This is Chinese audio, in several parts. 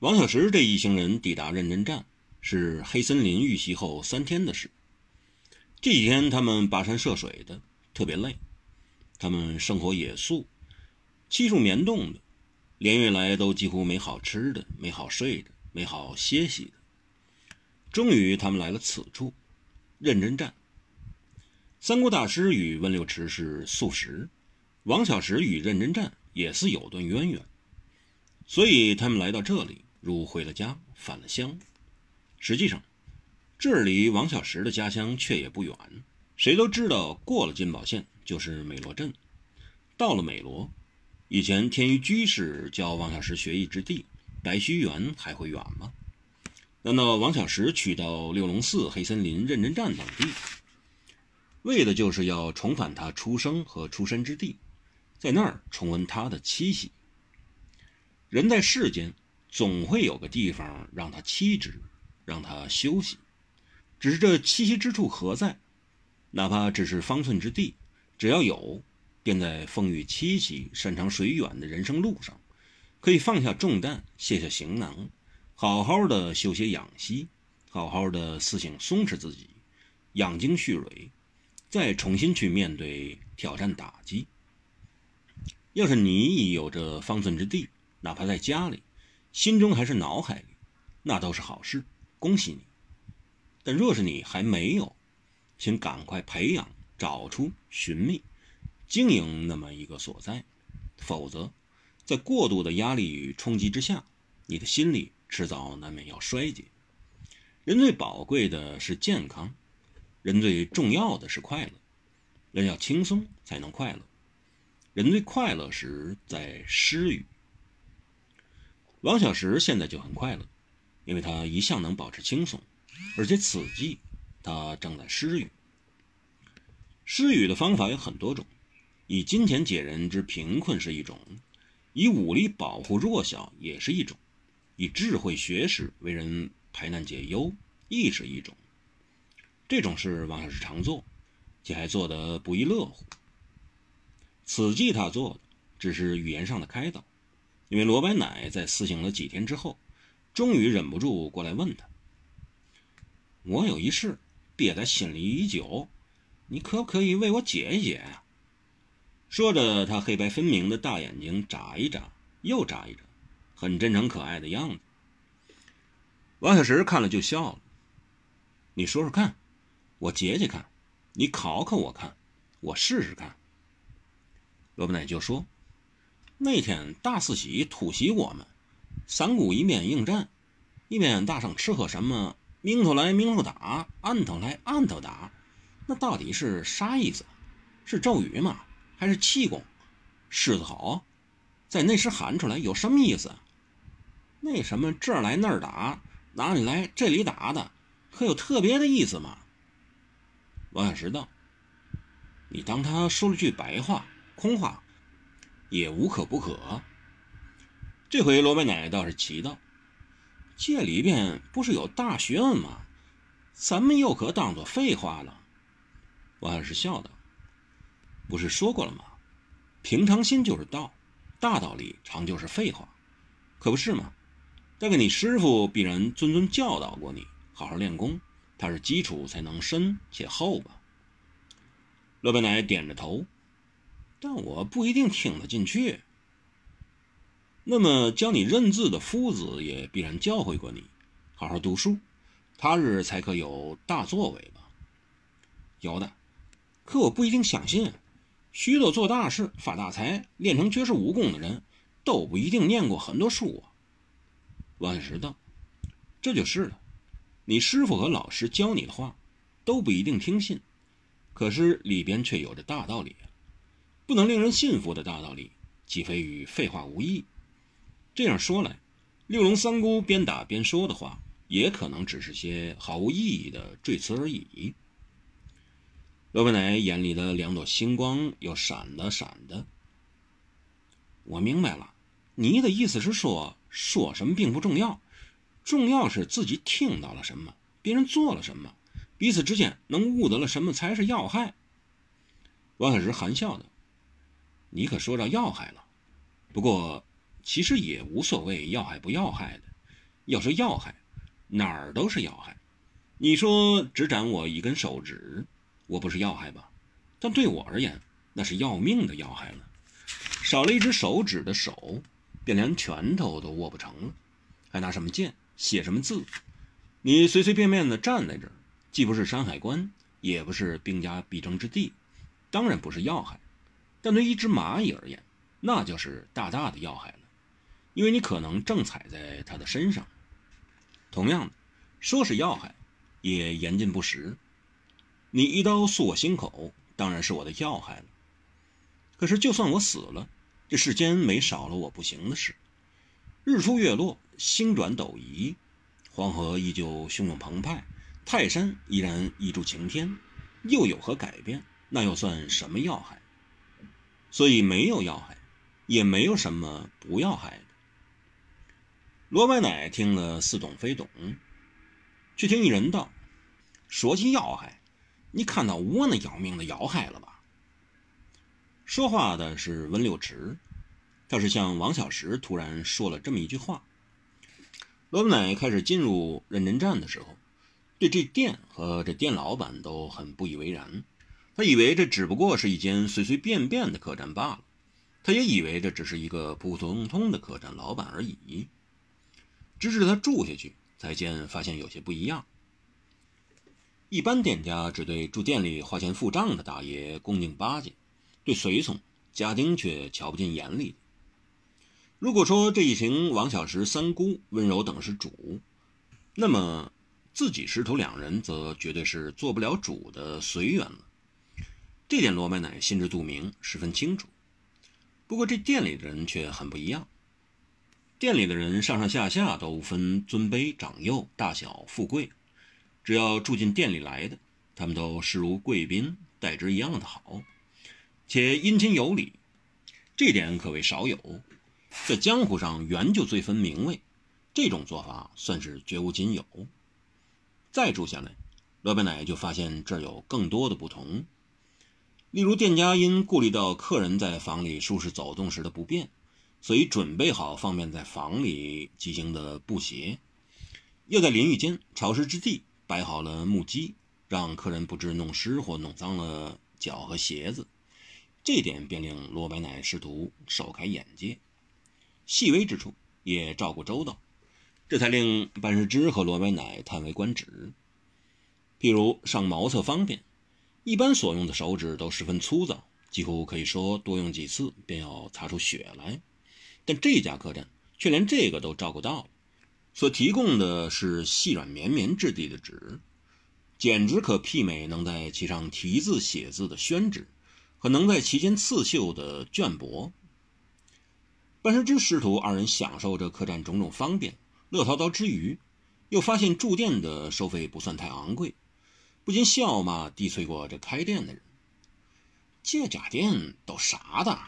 王小石这一行人抵达认真站，是黑森林遇袭后三天的事。这几天他们跋山涉水的，特别累。他们生活野宿，漆树棉冻的，连月来都几乎没好吃的，没好睡的，没好歇息的。终于，他们来了此处，认真站。三姑大师与温六池是素食，王小石与认真站也是有段渊源，所以他们来到这里，如回了家，返了乡。实际上，这离王小石的家乡却也不远。谁都知道，过了金宝县就是美罗镇，到了美罗，以前天一居士教王小石学艺之地，白须园还会远吗？难道王小石去到六龙寺、黑森林、认真站等地？为的就是要重返他出生和出身之地，在那儿重温他的七喜。人在世间，总会有个地方让他栖止，让他休息。只是这栖息之处何在？哪怕只是方寸之地，只要有，便在风雨凄凄、山长水远的人生路上，可以放下重担，卸下行囊，好好的休歇养息，好好的思醒松弛自己，养精蓄锐。再重新去面对挑战打击。要是你已有着方寸之地，哪怕在家里，心中还是脑海里，那都是好事，恭喜你。但若是你还没有，请赶快培养、找出、寻觅、经营那么一个所在，否则，在过度的压力与冲击之下，你的心里迟早难免要衰竭。人最宝贵的是健康。人最重要的是快乐，人要轻松才能快乐。人最快乐时在失语。王小石现在就很快乐，因为他一向能保持轻松，而且此际他正在施予。施予的方法有很多种，以金钱解人之贫困是一种，以武力保护弱小也是一种，以智慧学识为人排难解忧亦是一种。这种事王小石常做，且还做得不亦乐乎。此计他做的只是语言上的开导，因为罗白奶在思醒了几天之后，终于忍不住过来问他：“我有一事憋在心里已久，你可不可以为我解一解呀？”说着，他黑白分明的大眼睛眨一眨，又眨一眨，很真诚可爱的样子。王小石看了就笑了：“你说说看。”我解解看，你考考我看，我试试看。罗伯奶就说：“那天大四喜突袭我们，三姑一边应战，一边大声吃喝什么‘明头来明头打，暗头来暗头打’，那到底是啥意思？是咒语吗？还是气功？狮子吼，在那时喊出来有什么意思？那什么这儿来那儿打，哪里来这里打的，可有特别的意思吗？”王小石道：“你当他说了句白话、空话，也无可不可。”这回罗白奶倒是奇道：“这里边不是有大学问吗？咱们又可当作废话了。”王小石笑道：“不是说过了吗？平常心就是道，大道理常就是废话，可不是吗？大概你师傅必然谆谆教导过你，好好练功。”它是基础才能深且厚吧？罗白奶点着头，但我不一定听得进去。那么教你认字的夫子也必然教诲过你，好好读书，他日才可有大作为吧？有的，可我不一定相信。许多做大事、发大财、练成绝世武功的人，都不一定念过很多书啊。王小石道：“这就是了。”你师傅和老师教你的话，都不一定听信，可是里边却有着大道理啊不能令人信服的大道理，岂非与废话无异？这样说来，六龙三姑边打边说的话，也可能只是些毫无意义的赘词而已。罗白奶眼里的两朵星光又闪了闪的。我明白了，你的意思是说，说什么并不重要。重要是自己听到了什么，别人做了什么，彼此之间能悟得了什么才是要害。王小石含笑的：“你可说到要害了，不过其实也无所谓要害不要害的，要说要害，哪儿都是要害。你说只斩我一根手指，我不是要害吧？但对我而言，那是要命的要害了。少了一只手指的手，便连拳头都握不成了，还拿什么剑写什么字？你随随便便的站在这儿，既不是山海关，也不是兵家必争之地，当然不是要害。但对一只蚂蚁而言，那就是大大的要害了，因为你可能正踩在它的身上。同样的，说是要害。也言尽不实。你一刀诉我心口，当然是我的要害了。可是就算我死了，这世间没少了我不行的事。日出月落，星转斗移，黄河依旧汹涌澎湃，泰山依然一柱擎天，又有何改变？那又算什么要害？所以没有要害，也没有什么不要害的。罗白奶听了似懂非懂。却听一人道：“说起要害，你看到我那要命的要害了吧？”说话的是温六池，倒是像王小石突然说了这么一句话。罗本奶开始进入认真站的时候，对这店和这店老板都很不以为然。他以为这只不过是一间随随便便的客栈罢了，他也以为这只是一个普普通通的客栈老板而已。直至他住下去。才见发现有些不一样。一般店家只对住店里花钱付账的大爷恭敬巴结，对随从家丁却瞧不进眼里。如果说这一行王小石、三姑、温柔等是主，那么自己师徒两人则绝对是做不了主的随缘了。这点罗麦奶心知肚明，十分清楚。不过这店里的人却很不一样。店里的人上上下下都分尊卑长幼大小富贵，只要住进店里来的，他们都视如贵宾，待之一样的好，且殷勤有礼，这点可谓少有。在江湖上原就最分名位，这种做法算是绝无仅有。再住下来，罗白奶就发现这儿有更多的不同，例如店家因顾虑到客人在房里舒适走动时的不便。所以准备好方便在房里骑行的布鞋，又在淋浴间潮湿之地摆好了木屐，让客人不知弄湿或弄脏了脚和鞋子。这点便令罗白奶师徒首开眼界，细微之处也照顾周到，这才令班师之和罗白奶叹为观止。譬如上茅厕方便，一般所用的手指都十分粗糙，几乎可以说多用几次便要擦出血来。但这家客栈却连这个都照顾到了，所提供的是细软绵绵质地的纸，简直可媲美能在其上题字写字的宣纸，和能在其间刺绣的绢帛。半山之师徒二人享受着客栈种种方便，乐陶陶之余，又发现住店的收费不算太昂贵，不禁笑骂低催过这开店的人：“这家店都啥的？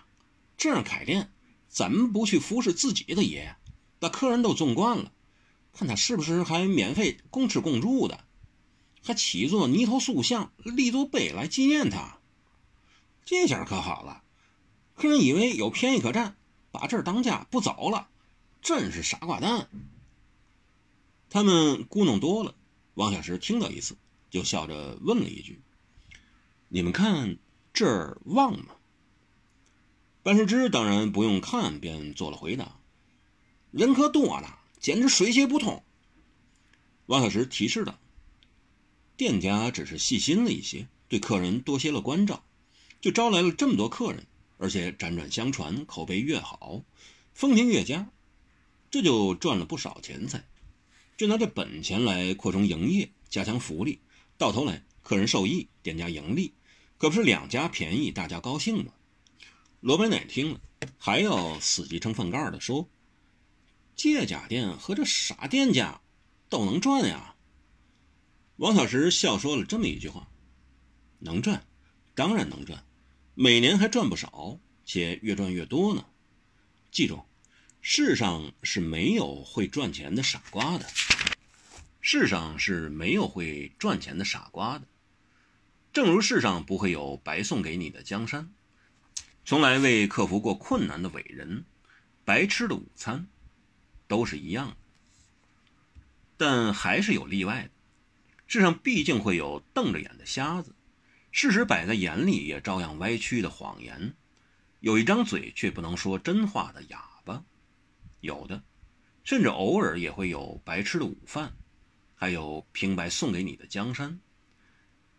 这样开店？”怎么不去服侍自己的爷，把客人都纵惯了？看他是不是还免费供吃供住的，还起座泥头塑像，立座碑来纪念他。这下可好了，客人以为有便宜可占，把这儿当家不走了，真是傻瓜蛋。他们咕哝多了，王小石听到一次，就笑着问了一句：“你们看这儿旺吗？”班世之当然不用看便做了回答：“人可多了，简直水泄不通。”王小石提示道：“店家只是细心了一些，对客人多些了关照，就招来了这么多客人，而且辗转相传，口碑越好，风评越佳，这就赚了不少钱财。就拿这本钱来扩充营业，加强福利，到头来客人受益，店家盈利，可不是两家便宜，大家高兴吗？”罗白奶听了，还要死记撑饭盖的说：“借假店和这傻店家都能赚呀。”王小石笑说了这么一句话：“能赚，当然能赚，每年还赚不少，且越赚越多呢。记住，世上是没有会赚钱的傻瓜的，世上是没有会赚钱的傻瓜的，正如世上不会有白送给你的江山。”从来未克服过困难的伟人，白吃的午餐，都是一样的。但还是有例外的。世上毕竟会有瞪着眼的瞎子，事实摆在眼里也照样歪曲的谎言，有一张嘴却不能说真话的哑巴，有的，甚至偶尔也会有白吃的午饭，还有平白送给你的江山。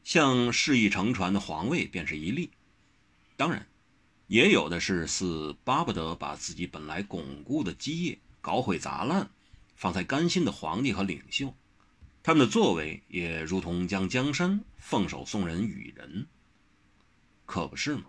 像示意乘船的皇位便是一例，当然，也有的是似巴不得把自己本来巩固的基业搞毁砸烂，方才甘心的皇帝和领袖。他们的作为也如同将江山奉手送人与人，可不是吗？